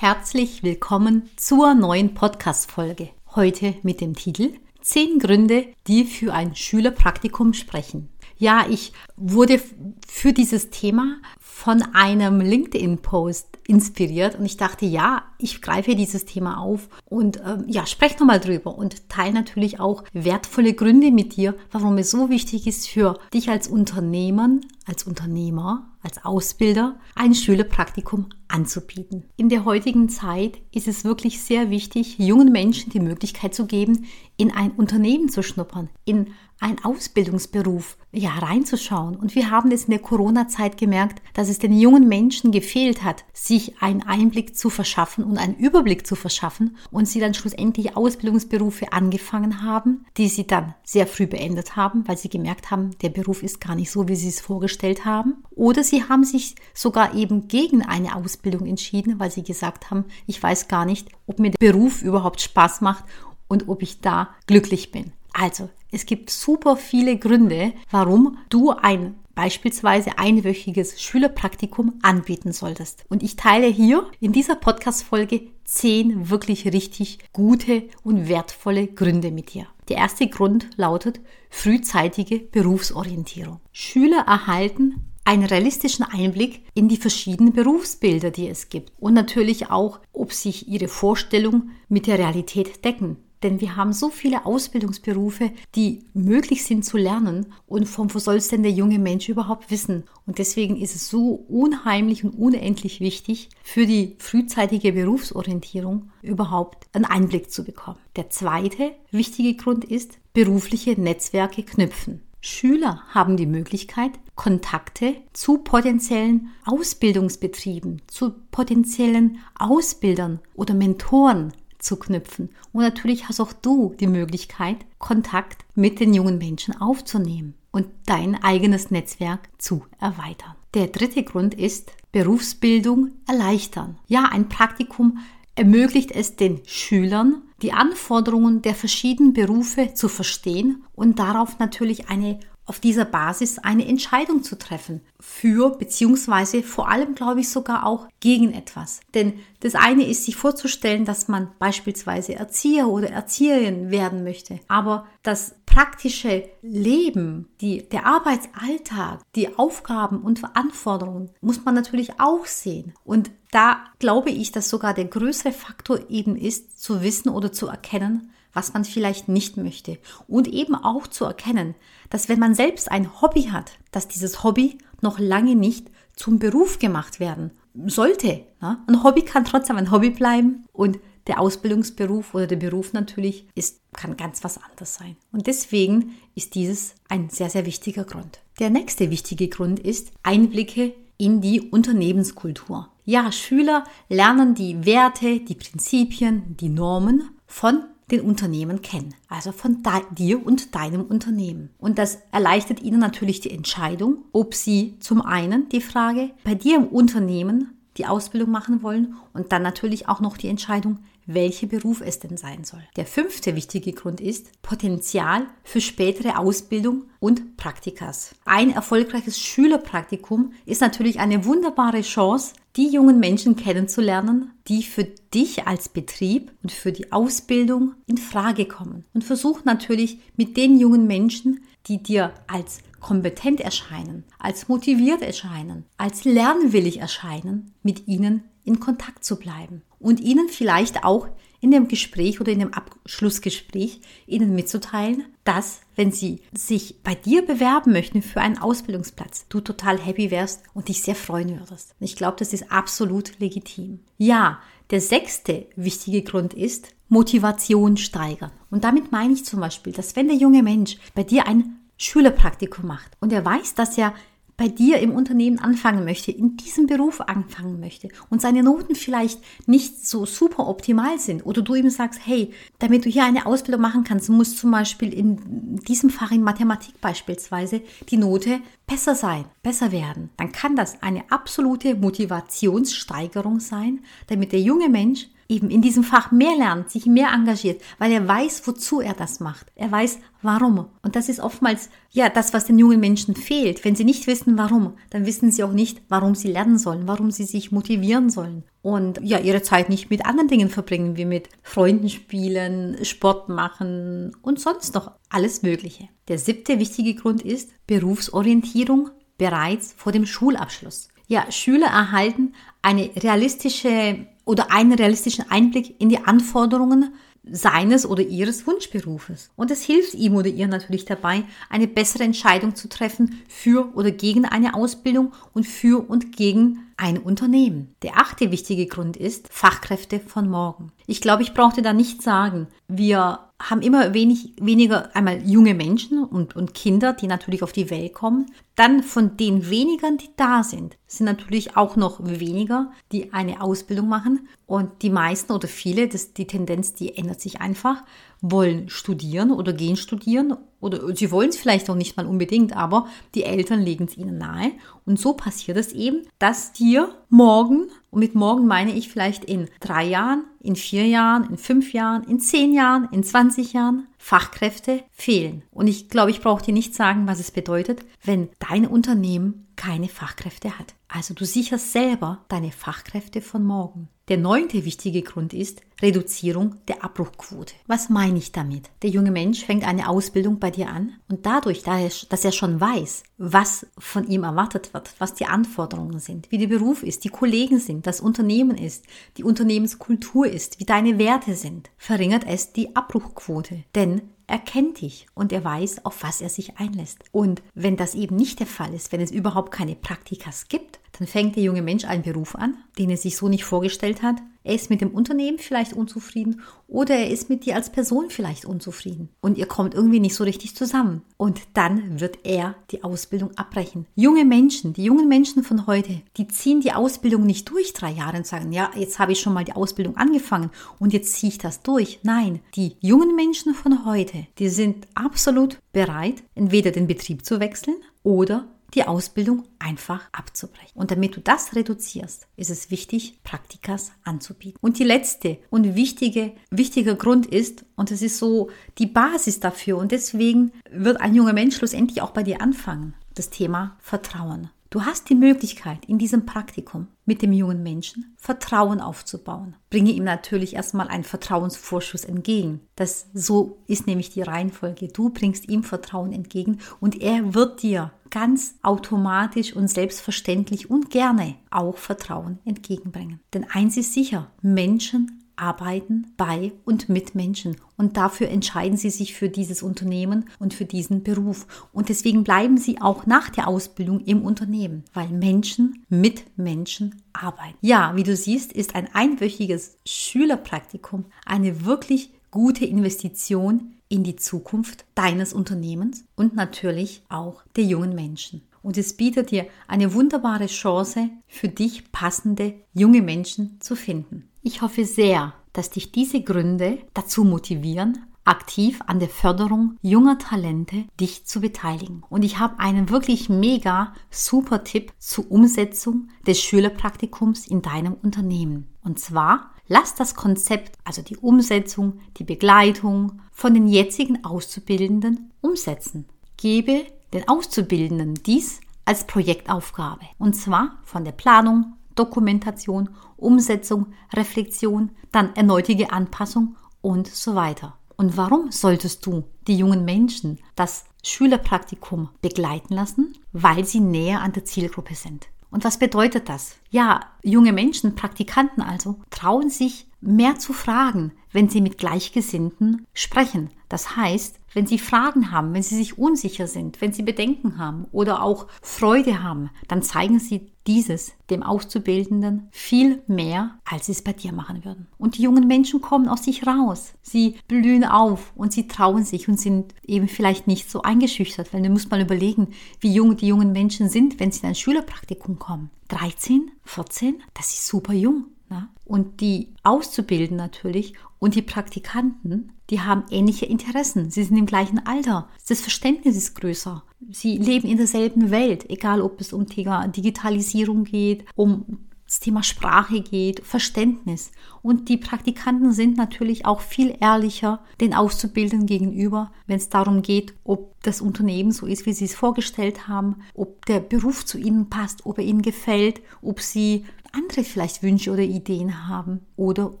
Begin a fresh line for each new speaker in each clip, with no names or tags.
Herzlich willkommen zur neuen Podcast-Folge. Heute mit dem Titel 10 Gründe, die für ein Schülerpraktikum sprechen. Ja, ich wurde für dieses Thema von einem LinkedIn-Post inspiriert und ich dachte, ja, ich greife dieses Thema auf und ähm, ja, spreche nochmal drüber und teile natürlich auch wertvolle Gründe mit dir, warum es so wichtig ist für dich als Unternehmer, als Unternehmer, als Ausbilder ein Schülerpraktikum anzubieten. In der heutigen Zeit ist es wirklich sehr wichtig, jungen Menschen die Möglichkeit zu geben, in ein Unternehmen zu schnuppern, in einen Ausbildungsberuf ja reinzuschauen. Und wir haben es in der Corona-Zeit gemerkt, dass es den jungen Menschen gefehlt hat, sich einen Einblick zu verschaffen und einen Überblick zu verschaffen und sie dann schlussendlich Ausbildungsberufe angefangen haben, die sie dann sehr früh beendet haben, weil sie gemerkt haben, der Beruf ist gar nicht so, wie sie es vorgestellt haben. Oder sie haben sich sogar eben gegen eine Ausbildung entschieden, weil sie gesagt haben, ich weiß gar nicht, ob mir der Beruf überhaupt Spaß macht und ob ich da glücklich bin. Also, es gibt super viele Gründe, warum du ein beispielsweise einwöchiges Schülerpraktikum anbieten solltest. Und ich teile hier in dieser Podcast-Folge zehn wirklich richtig gute und wertvolle Gründe mit dir. Der erste Grund lautet frühzeitige Berufsorientierung. Schüler erhalten einen realistischen Einblick in die verschiedenen Berufsbilder, die es gibt und natürlich auch, ob sich ihre Vorstellungen mit der Realität decken. Denn wir haben so viele Ausbildungsberufe, die möglich sind zu lernen. Und vom wo soll es denn der junge Mensch überhaupt wissen? Und deswegen ist es so unheimlich und unendlich wichtig, für die frühzeitige Berufsorientierung überhaupt einen Einblick zu bekommen. Der zweite wichtige Grund ist, berufliche Netzwerke knüpfen. Schüler haben die Möglichkeit, Kontakte zu potenziellen Ausbildungsbetrieben, zu potenziellen Ausbildern oder Mentoren zu knüpfen. Und natürlich hast auch du die Möglichkeit, Kontakt mit den jungen Menschen aufzunehmen und dein eigenes Netzwerk zu erweitern. Der dritte Grund ist Berufsbildung erleichtern. Ja, ein Praktikum ermöglicht es den Schülern, die Anforderungen der verschiedenen Berufe zu verstehen und darauf natürlich eine auf dieser Basis eine Entscheidung zu treffen für beziehungsweise vor allem glaube ich sogar auch gegen etwas. Denn das eine ist sich vorzustellen, dass man beispielsweise Erzieher oder Erzieherin werden möchte, aber das praktische Leben, die, der Arbeitsalltag, die Aufgaben und Verantwortungen muss man natürlich auch sehen. Und da glaube ich, dass sogar der größere Faktor eben ist, zu wissen oder zu erkennen, was man vielleicht nicht möchte. Und eben auch zu erkennen, dass wenn man selbst ein Hobby hat, dass dieses Hobby noch lange nicht zum Beruf gemacht werden sollte. Ein Hobby kann trotzdem ein Hobby bleiben und der Ausbildungsberuf oder der Beruf natürlich ist, kann ganz was anderes sein. Und deswegen ist dieses ein sehr, sehr wichtiger Grund. Der nächste wichtige Grund ist Einblicke in die Unternehmenskultur. Ja, Schüler lernen die Werte, die Prinzipien, die Normen von den Unternehmen kennen, also von dir und deinem Unternehmen. Und das erleichtert ihnen natürlich die Entscheidung, ob sie zum einen die Frage bei dir im Unternehmen die Ausbildung machen wollen und dann natürlich auch noch die Entscheidung, welcher Beruf es denn sein soll. Der fünfte wichtige Grund ist Potenzial für spätere Ausbildung und Praktikas. Ein erfolgreiches Schülerpraktikum ist natürlich eine wunderbare Chance, die jungen Menschen kennenzulernen, die für dich als Betrieb und für die Ausbildung in Frage kommen. Und versuch natürlich mit den jungen Menschen, die dir als kompetent erscheinen, als motiviert erscheinen, als lernwillig erscheinen, mit ihnen in Kontakt zu bleiben und ihnen vielleicht auch in dem Gespräch oder in dem Abschlussgespräch ihnen mitzuteilen, dass, wenn sie sich bei dir bewerben möchten für einen Ausbildungsplatz, du total happy wärst und dich sehr freuen würdest. ich glaube, das ist absolut legitim. Ja, der sechste wichtige Grund ist Motivation steigern. Und damit meine ich zum Beispiel, dass wenn der junge Mensch bei dir ein Schülerpraktikum macht. Und er weiß, dass er bei dir im Unternehmen anfangen möchte, in diesem Beruf anfangen möchte und seine Noten vielleicht nicht so super optimal sind. Oder du ihm sagst, hey, damit du hier eine Ausbildung machen kannst, muss zum Beispiel in diesem Fach in Mathematik beispielsweise die Note besser sein, besser werden, dann kann das eine absolute Motivationssteigerung sein, damit der junge Mensch eben in diesem Fach mehr lernt, sich mehr engagiert, weil er weiß, wozu er das macht. Er weiß, warum. Und das ist oftmals ja das, was den jungen Menschen fehlt. Wenn sie nicht wissen, warum, dann wissen sie auch nicht, warum sie lernen sollen, warum sie sich motivieren sollen und ja, ihre Zeit nicht mit anderen Dingen verbringen, wie mit Freunden spielen, Sport machen und sonst noch alles Mögliche. Der siebte wichtige Grund ist Berufsorientierung bereits vor dem Schulabschluss. Ja, Schüler erhalten eine realistische oder einen realistischen Einblick in die Anforderungen seines oder ihres Wunschberufes. Und es hilft ihm oder ihr natürlich dabei, eine bessere Entscheidung zu treffen für oder gegen eine Ausbildung und für und gegen ein Unternehmen. Der achte wichtige Grund ist Fachkräfte von morgen. Ich glaube, ich brauchte da nicht sagen, wir haben immer wenig, weniger einmal junge Menschen und, und Kinder, die natürlich auf die Welt kommen. Dann von den wenigern, die da sind, sind natürlich auch noch weniger, die eine Ausbildung machen. Und die meisten oder viele, das, die Tendenz, die ändert sich einfach, wollen studieren oder gehen studieren oder sie wollen es vielleicht auch nicht mal unbedingt, aber die Eltern legen es ihnen nahe. Und so passiert es eben, dass dir morgen, und mit morgen meine ich vielleicht in drei Jahren, in vier Jahren, in fünf Jahren, in zehn Jahren, in 20 Jahren Fachkräfte fehlen. Und ich glaube, ich brauche dir nicht sagen, was es bedeutet, wenn dein Unternehmen keine Fachkräfte hat. Also du sicherst selber deine Fachkräfte von morgen. Der neunte wichtige Grund ist Reduzierung der Abbruchquote. Was meine ich damit? Der junge Mensch fängt eine Ausbildung bei dir an und dadurch, dass er schon weiß, was von ihm erwartet wird, was die Anforderungen sind, wie der Beruf ist, die Kollegen sind, das Unternehmen ist, die Unternehmenskultur ist, wie deine Werte sind, verringert es die Abbruchquote. Denn er kennt dich und er weiß, auf was er sich einlässt. Und wenn das eben nicht der Fall ist, wenn es überhaupt keine Praktikas gibt, dann fängt der junge Mensch einen Beruf an, den er sich so nicht vorgestellt hat. Er ist mit dem Unternehmen vielleicht unzufrieden oder er ist mit dir als Person vielleicht unzufrieden. Und ihr kommt irgendwie nicht so richtig zusammen. Und dann wird er die Ausbildung abbrechen. Junge Menschen, die jungen Menschen von heute, die ziehen die Ausbildung nicht durch drei Jahre und sagen, ja, jetzt habe ich schon mal die Ausbildung angefangen und jetzt ziehe ich das durch. Nein, die jungen Menschen von heute, die sind absolut bereit, entweder den Betrieb zu wechseln oder die Ausbildung einfach abzubrechen. Und damit du das reduzierst, ist es wichtig, Praktikas anzubieten. Und die letzte und wichtige, wichtiger Grund ist, und das ist so die Basis dafür, und deswegen wird ein junger Mensch schlussendlich auch bei dir anfangen, das Thema Vertrauen. Du hast die Möglichkeit, in diesem Praktikum mit dem jungen Menschen Vertrauen aufzubauen. Bringe ihm natürlich erstmal einen Vertrauensvorschuss entgegen. Das so ist nämlich die Reihenfolge. Du bringst ihm Vertrauen entgegen und er wird dir ganz automatisch und selbstverständlich und gerne auch Vertrauen entgegenbringen. Denn eins ist sicher, Menschen arbeiten bei und mit Menschen. Und dafür entscheiden sie sich für dieses Unternehmen und für diesen Beruf. Und deswegen bleiben sie auch nach der Ausbildung im Unternehmen, weil Menschen mit Menschen arbeiten. Ja, wie du siehst, ist ein einwöchiges Schülerpraktikum eine wirklich gute Investition in die Zukunft deines Unternehmens und natürlich auch der jungen Menschen. Und es bietet dir eine wunderbare Chance, für dich passende junge Menschen zu finden. Ich hoffe sehr, dass dich diese Gründe dazu motivieren, aktiv an der Förderung junger Talente dich zu beteiligen. Und ich habe einen wirklich mega super Tipp zur Umsetzung des Schülerpraktikums in deinem Unternehmen. Und zwar lass das Konzept, also die Umsetzung, die Begleitung von den jetzigen Auszubildenden umsetzen. Gebe den Auszubildenden dies als Projektaufgabe. Und zwar von der Planung, Dokumentation, Umsetzung, Reflexion, dann erneutige Anpassung und so weiter. Und warum solltest du die jungen Menschen das Schülerpraktikum begleiten lassen? Weil sie näher an der Zielgruppe sind. Und was bedeutet das? Ja, junge Menschen, Praktikanten also, trauen sich mehr zu fragen, wenn sie mit Gleichgesinnten sprechen. Das heißt, wenn sie Fragen haben, wenn sie sich unsicher sind, wenn sie Bedenken haben oder auch Freude haben, dann zeigen sie dieses dem Auszubildenden viel mehr, als sie es bei dir machen würden. Und die jungen Menschen kommen aus sich raus. Sie blühen auf und sie trauen sich und sind eben vielleicht nicht so eingeschüchtert, weil du musst mal überlegen, wie jung die jungen Menschen sind, wenn sie in ein Schülerpraktikum kommen. 13, 14, das ist super jung. Ne? Und die Auszubilden natürlich und die Praktikanten, die haben ähnliche Interessen. Sie sind im gleichen Alter. Das Verständnis ist größer. Sie leben in derselben Welt, egal ob es um Digitalisierung geht, um das Thema Sprache geht, Verständnis. Und die Praktikanten sind natürlich auch viel ehrlicher den Auszubildenden gegenüber, wenn es darum geht, ob das Unternehmen so ist, wie sie es vorgestellt haben, ob der Beruf zu ihnen passt, ob er ihnen gefällt, ob sie andere vielleicht Wünsche oder Ideen haben oder,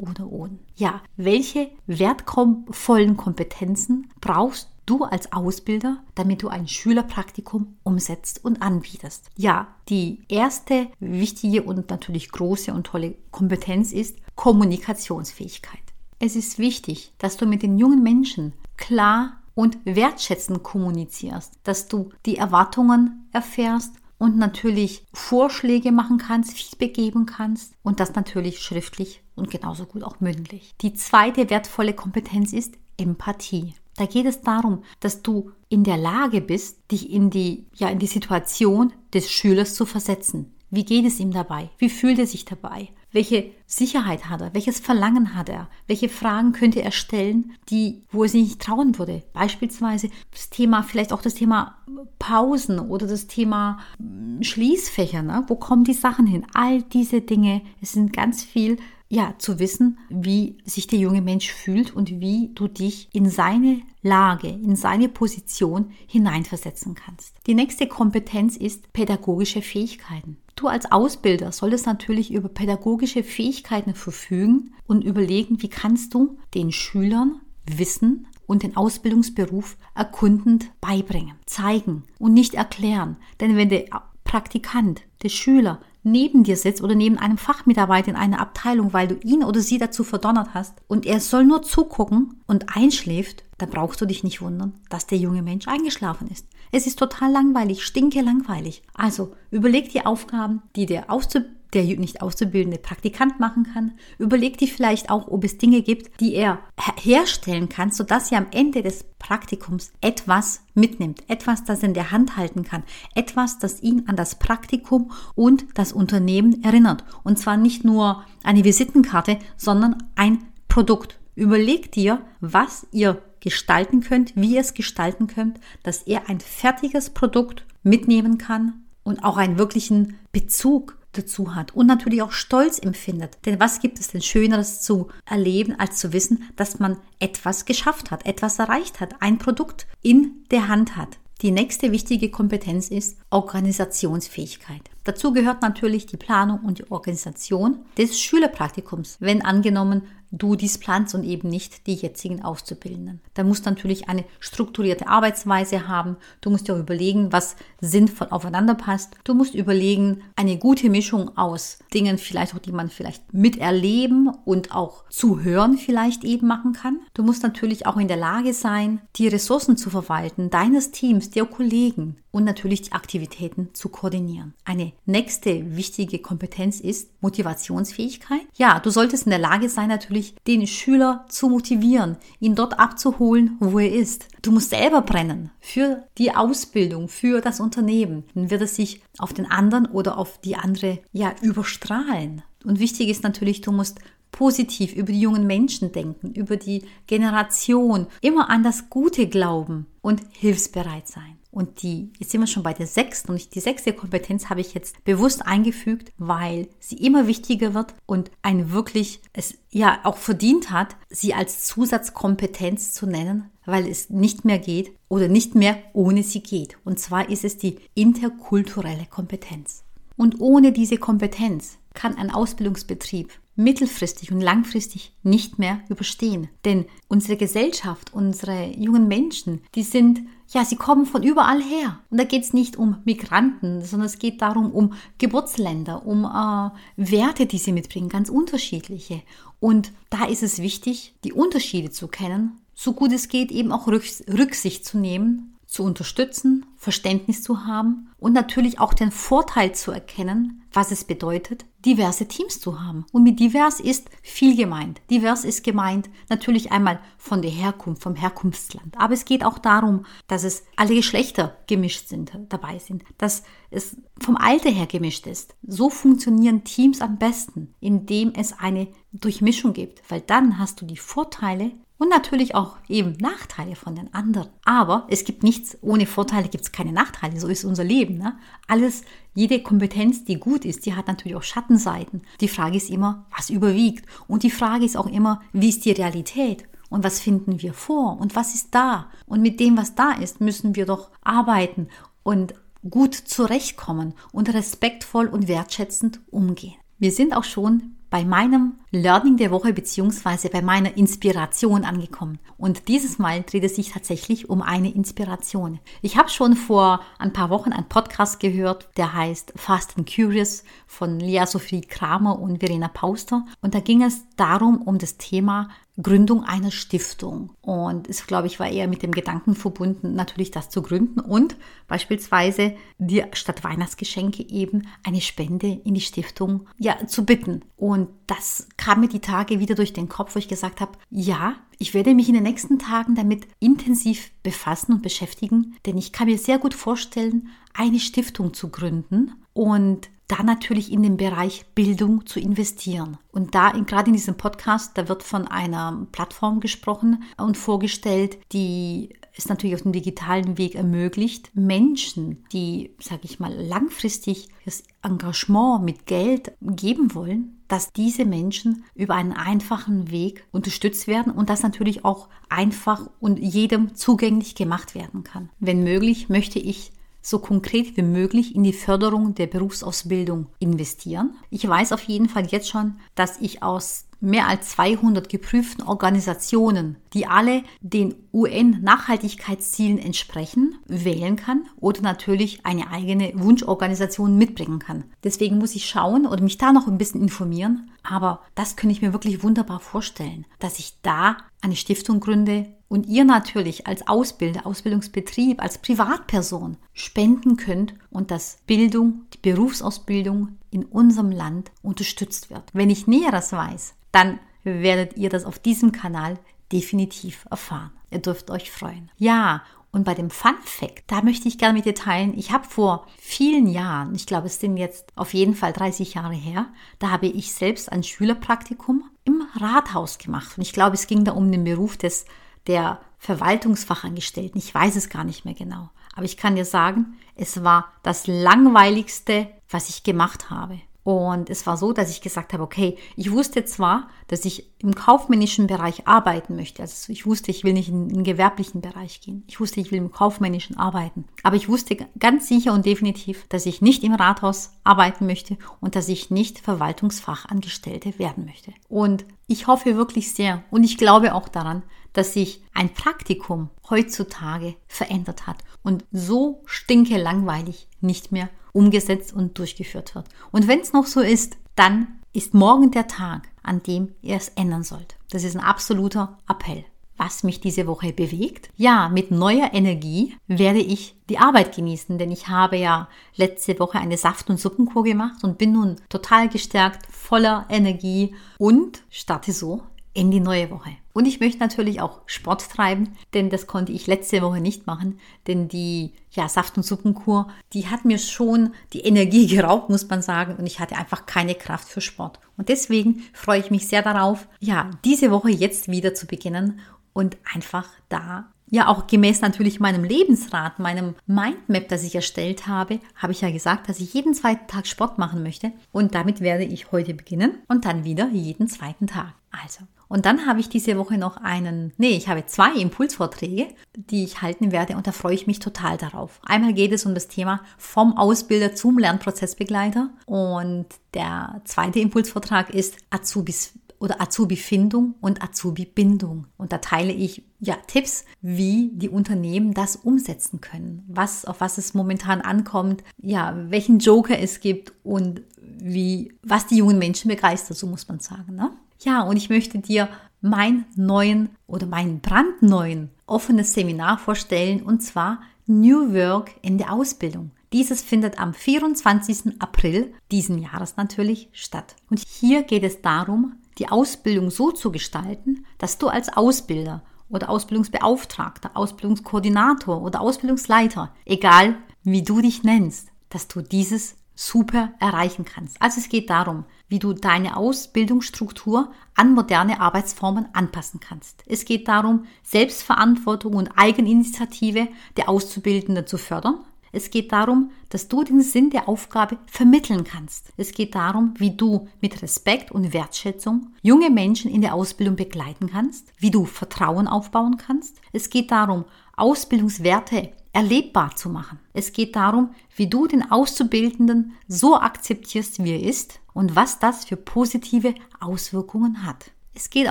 oder, oder. Ja, welche wertvollen Kompetenzen brauchst du als Ausbilder, damit du ein Schülerpraktikum umsetzt und anbietest? Ja, die erste wichtige und natürlich große und tolle Kompetenz ist Kommunikationsfähigkeit. Es ist wichtig, dass du mit den jungen Menschen klar und wertschätzend kommunizierst, dass du die Erwartungen erfährst und natürlich Vorschläge machen kannst, Feedback geben kannst und das natürlich schriftlich und genauso gut auch mündlich. Die zweite wertvolle Kompetenz ist Empathie. Da geht es darum, dass du in der Lage bist, dich in die, ja, in die Situation des Schülers zu versetzen. Wie geht es ihm dabei? Wie fühlt er sich dabei? Welche Sicherheit hat er? Welches Verlangen hat er? Welche Fragen könnte er stellen, die, wo er sich nicht trauen würde? Beispielsweise das Thema, vielleicht auch das Thema Pausen oder das Thema hm, Schließfächer. Ne? Wo kommen die Sachen hin? All diese Dinge. Es sind ganz viel ja, zu wissen, wie sich der junge Mensch fühlt und wie du dich in seine Lage, in seine Position hineinversetzen kannst. Die nächste Kompetenz ist pädagogische Fähigkeiten. Du als Ausbilder solltest natürlich über pädagogische Fähigkeiten verfügen und überlegen, wie kannst du den Schülern Wissen und den Ausbildungsberuf erkundend beibringen, zeigen und nicht erklären. Denn wenn der Praktikant, der Schüler neben dir sitzt oder neben einem Fachmitarbeiter in einer Abteilung, weil du ihn oder sie dazu verdonnert hast und er soll nur zugucken und einschläft, dann brauchst du dich nicht wundern, dass der junge Mensch eingeschlafen ist. Es ist total langweilig, stinke langweilig. Also überleg die Aufgaben, die der Auszubildende der nicht auszubildende Praktikant machen kann. Überleg dir vielleicht auch, ob es Dinge gibt, die er herstellen kann, sodass er am Ende des Praktikums etwas mitnimmt, etwas, das er in der Hand halten kann, etwas, das ihn an das Praktikum und das Unternehmen erinnert. Und zwar nicht nur eine Visitenkarte, sondern ein Produkt. Überleg dir, was ihr gestalten könnt, wie ihr es gestalten könnt, dass er ein fertiges Produkt mitnehmen kann und auch einen wirklichen Bezug dazu hat und natürlich auch Stolz empfindet. Denn was gibt es denn Schöneres zu erleben, als zu wissen, dass man etwas geschafft hat, etwas erreicht hat, ein Produkt in der Hand hat. Die nächste wichtige Kompetenz ist Organisationsfähigkeit. Dazu gehört natürlich die Planung und die Organisation des Schülerpraktikums, wenn angenommen du dies planst und eben nicht die jetzigen Auszubildenden. Da musst du natürlich eine strukturierte Arbeitsweise haben. Du musst dir auch überlegen, was sinnvoll aufeinander passt. Du musst überlegen, eine gute Mischung aus Dingen vielleicht auch, die man vielleicht miterleben und auch zu hören vielleicht eben machen kann. Du musst natürlich auch in der Lage sein, die Ressourcen zu verwalten, deines Teams, der Kollegen und natürlich die Aktivitäten zu koordinieren. Eine nächste wichtige Kompetenz ist Motivationsfähigkeit. Ja, du solltest in der Lage sein, natürlich den Schüler zu motivieren, ihn dort abzuholen, wo er ist. Du musst selber brennen für die Ausbildung, für das Unternehmen. Dann wird es sich auf den anderen oder auf die andere ja überstrahlen. Und wichtig ist natürlich, du musst positiv über die jungen Menschen denken, über die Generation, immer an das Gute glauben und hilfsbereit sein. Und die, jetzt sind wir schon bei der sechsten und die sechste Kompetenz habe ich jetzt bewusst eingefügt, weil sie immer wichtiger wird und ein wirklich es ja auch verdient hat, sie als Zusatzkompetenz zu nennen, weil es nicht mehr geht oder nicht mehr ohne sie geht. Und zwar ist es die interkulturelle Kompetenz. Und ohne diese Kompetenz kann ein Ausbildungsbetrieb mittelfristig und langfristig nicht mehr überstehen. Denn unsere Gesellschaft, unsere jungen Menschen, die sind, ja, sie kommen von überall her. Und da geht es nicht um Migranten, sondern es geht darum, um Geburtsländer, um äh, Werte, die sie mitbringen, ganz unterschiedliche. Und da ist es wichtig, die Unterschiede zu kennen, so gut es geht, eben auch Rücksicht zu nehmen zu unterstützen, Verständnis zu haben und natürlich auch den Vorteil zu erkennen, was es bedeutet, diverse Teams zu haben. Und mit divers ist viel gemeint. Divers ist gemeint natürlich einmal von der Herkunft, vom Herkunftsland. Aber es geht auch darum, dass es alle Geschlechter gemischt sind, dabei sind, dass es vom Alter her gemischt ist. So funktionieren Teams am besten, indem es eine Durchmischung gibt, weil dann hast du die Vorteile und natürlich auch eben Nachteile von den anderen. Aber es gibt nichts, ohne Vorteile gibt es keine Nachteile. So ist unser Leben. Ne? Alles jede Kompetenz, die gut ist, die hat natürlich auch Schattenseiten. Die Frage ist immer, was überwiegt? Und die Frage ist auch immer, wie ist die Realität? Und was finden wir vor? Und was ist da? Und mit dem, was da ist, müssen wir doch arbeiten und gut zurechtkommen und respektvoll und wertschätzend umgehen. Wir sind auch schon bei meinem Learning der Woche beziehungsweise bei meiner Inspiration angekommen. Und dieses Mal dreht es sich tatsächlich um eine Inspiration. Ich habe schon vor ein paar Wochen einen Podcast gehört, der heißt Fast and Curious von Lea Sophie Kramer und Verena Pauster. Und da ging es darum, um das Thema Gründung einer Stiftung. Und es, glaube ich, war eher mit dem Gedanken verbunden, natürlich das zu gründen und beispielsweise dir statt Weihnachtsgeschenke eben eine Spende in die Stiftung ja, zu bitten. Und das kam mir die Tage wieder durch den Kopf, wo ich gesagt habe, ja, ich werde mich in den nächsten Tagen damit intensiv befassen und beschäftigen, denn ich kann mir sehr gut vorstellen, eine Stiftung zu gründen und da natürlich in den Bereich Bildung zu investieren. Und da, gerade in diesem Podcast, da wird von einer Plattform gesprochen und vorgestellt, die es natürlich auf dem digitalen Weg ermöglicht, Menschen, die, sage ich mal, langfristig das Engagement mit Geld geben wollen, dass diese Menschen über einen einfachen Weg unterstützt werden und das natürlich auch einfach und jedem zugänglich gemacht werden kann. Wenn möglich, möchte ich so konkret wie möglich in die Förderung der Berufsausbildung investieren. Ich weiß auf jeden Fall jetzt schon, dass ich aus mehr als 200 geprüften Organisationen, die alle den UN-Nachhaltigkeitszielen entsprechen, wählen kann oder natürlich eine eigene Wunschorganisation mitbringen kann. Deswegen muss ich schauen oder mich da noch ein bisschen informieren. Aber das könnte ich mir wirklich wunderbar vorstellen, dass ich da eine Stiftung gründe und ihr natürlich als Ausbilder, Ausbildungsbetrieb, als Privatperson spenden könnt und dass Bildung, die Berufsausbildung in unserem Land unterstützt wird. Wenn ich Näheres weiß, dann werdet ihr das auf diesem Kanal definitiv erfahren. Ihr dürft euch freuen. Ja, und bei dem Fun Fact, da möchte ich gerne mit dir teilen. Ich habe vor vielen Jahren, ich glaube, es sind jetzt auf jeden Fall 30 Jahre her, da habe ich selbst ein Schülerpraktikum im Rathaus gemacht. Und ich glaube, es ging da um den Beruf des der Verwaltungsfachangestellten. Ich weiß es gar nicht mehr genau. Aber ich kann dir sagen, es war das langweiligste, was ich gemacht habe. Und es war so, dass ich gesagt habe, okay, ich wusste zwar, dass ich im kaufmännischen Bereich arbeiten möchte. Also ich wusste, ich will nicht in den gewerblichen Bereich gehen. Ich wusste, ich will im kaufmännischen arbeiten. Aber ich wusste ganz sicher und definitiv, dass ich nicht im Rathaus arbeiten möchte und dass ich nicht Verwaltungsfachangestellte werden möchte. Und ich hoffe wirklich sehr und ich glaube auch daran, dass sich ein Praktikum heutzutage verändert hat und so stinke langweilig nicht mehr umgesetzt und durchgeführt wird. Und wenn es noch so ist, dann ist morgen der Tag, an dem ihr es ändern sollt. Das ist ein absoluter Appell. Was mich diese Woche bewegt? Ja, mit neuer Energie werde ich die Arbeit genießen, denn ich habe ja letzte Woche eine Saft- und Suppenkur gemacht und bin nun total gestärkt, voller Energie und starte so in die neue Woche. Und ich möchte natürlich auch Sport treiben, denn das konnte ich letzte Woche nicht machen, denn die ja, Saft- und Suppenkur, die hat mir schon die Energie geraubt, muss man sagen, und ich hatte einfach keine Kraft für Sport. Und deswegen freue ich mich sehr darauf, ja, diese Woche jetzt wieder zu beginnen und einfach da ja, auch gemäß natürlich meinem Lebensrat, meinem Mindmap, das ich erstellt habe, habe ich ja gesagt, dass ich jeden zweiten Tag Sport machen möchte. Und damit werde ich heute beginnen und dann wieder jeden zweiten Tag. Also, und dann habe ich diese Woche noch einen, nee, ich habe zwei Impulsvorträge, die ich halten werde und da freue ich mich total darauf. Einmal geht es um das Thema vom Ausbilder zum Lernprozessbegleiter und der zweite Impulsvortrag ist Azubis oder Azubi-Findung und Azubi-Bindung. Und da teile ich ja Tipps, wie die Unternehmen das umsetzen können, was auf was es momentan ankommt, ja, welchen Joker es gibt und wie was die jungen Menschen begeistert, so muss man sagen. Ne? Ja, und ich möchte dir meinen neuen oder meinen brandneuen offenes Seminar vorstellen und zwar New Work in der Ausbildung. Dieses findet am 24. April diesen Jahres natürlich statt. Und hier geht es darum, die Ausbildung so zu gestalten, dass du als Ausbilder oder Ausbildungsbeauftragter, Ausbildungskoordinator oder Ausbildungsleiter, egal wie du dich nennst, dass du dieses super erreichen kannst. Also es geht darum, wie du deine Ausbildungsstruktur an moderne Arbeitsformen anpassen kannst. Es geht darum, Selbstverantwortung und Eigeninitiative der Auszubildenden zu fördern. Es geht darum, dass du den Sinn der Aufgabe vermitteln kannst. Es geht darum, wie du mit Respekt und Wertschätzung junge Menschen in der Ausbildung begleiten kannst, wie du Vertrauen aufbauen kannst. Es geht darum, Ausbildungswerte erlebbar zu machen. Es geht darum, wie du den Auszubildenden so akzeptierst, wie er ist und was das für positive Auswirkungen hat. Es geht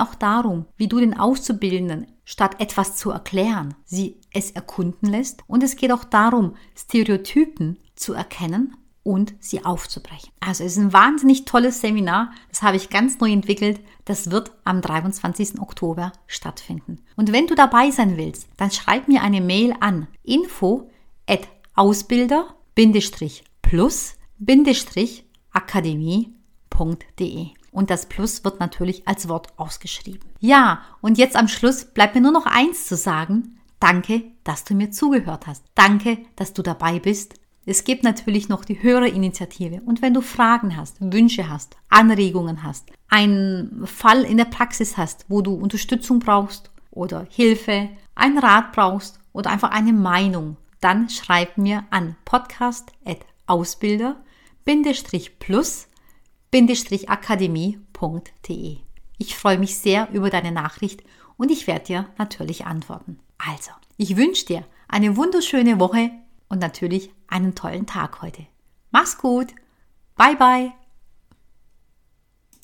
auch darum, wie du den Auszubildenden statt etwas zu erklären, sie es erkunden lässt. Und es geht auch darum, Stereotypen zu erkennen und sie aufzubrechen. Also es ist ein wahnsinnig tolles Seminar. Das habe ich ganz neu entwickelt. Das wird am 23. Oktober stattfinden. Und wenn du dabei sein willst, dann schreib mir eine Mail an info at ausbilder-plus-akademie.de. Und das Plus wird natürlich als Wort ausgeschrieben. Ja, und jetzt am Schluss bleibt mir nur noch eins zu sagen. Danke, dass du mir zugehört hast. Danke, dass du dabei bist. Es gibt natürlich noch die höhere Initiative. Und wenn du Fragen hast, Wünsche hast, Anregungen hast, einen Fall in der Praxis hast, wo du Unterstützung brauchst oder Hilfe, einen Rat brauchst oder einfach eine Meinung, dann schreib mir an podcast.ausbilder-plus akademie.de. Ich freue mich sehr über deine Nachricht und ich werde dir natürlich antworten. Also, ich wünsche dir eine wunderschöne Woche und natürlich einen tollen Tag heute. Mach's gut. Bye bye.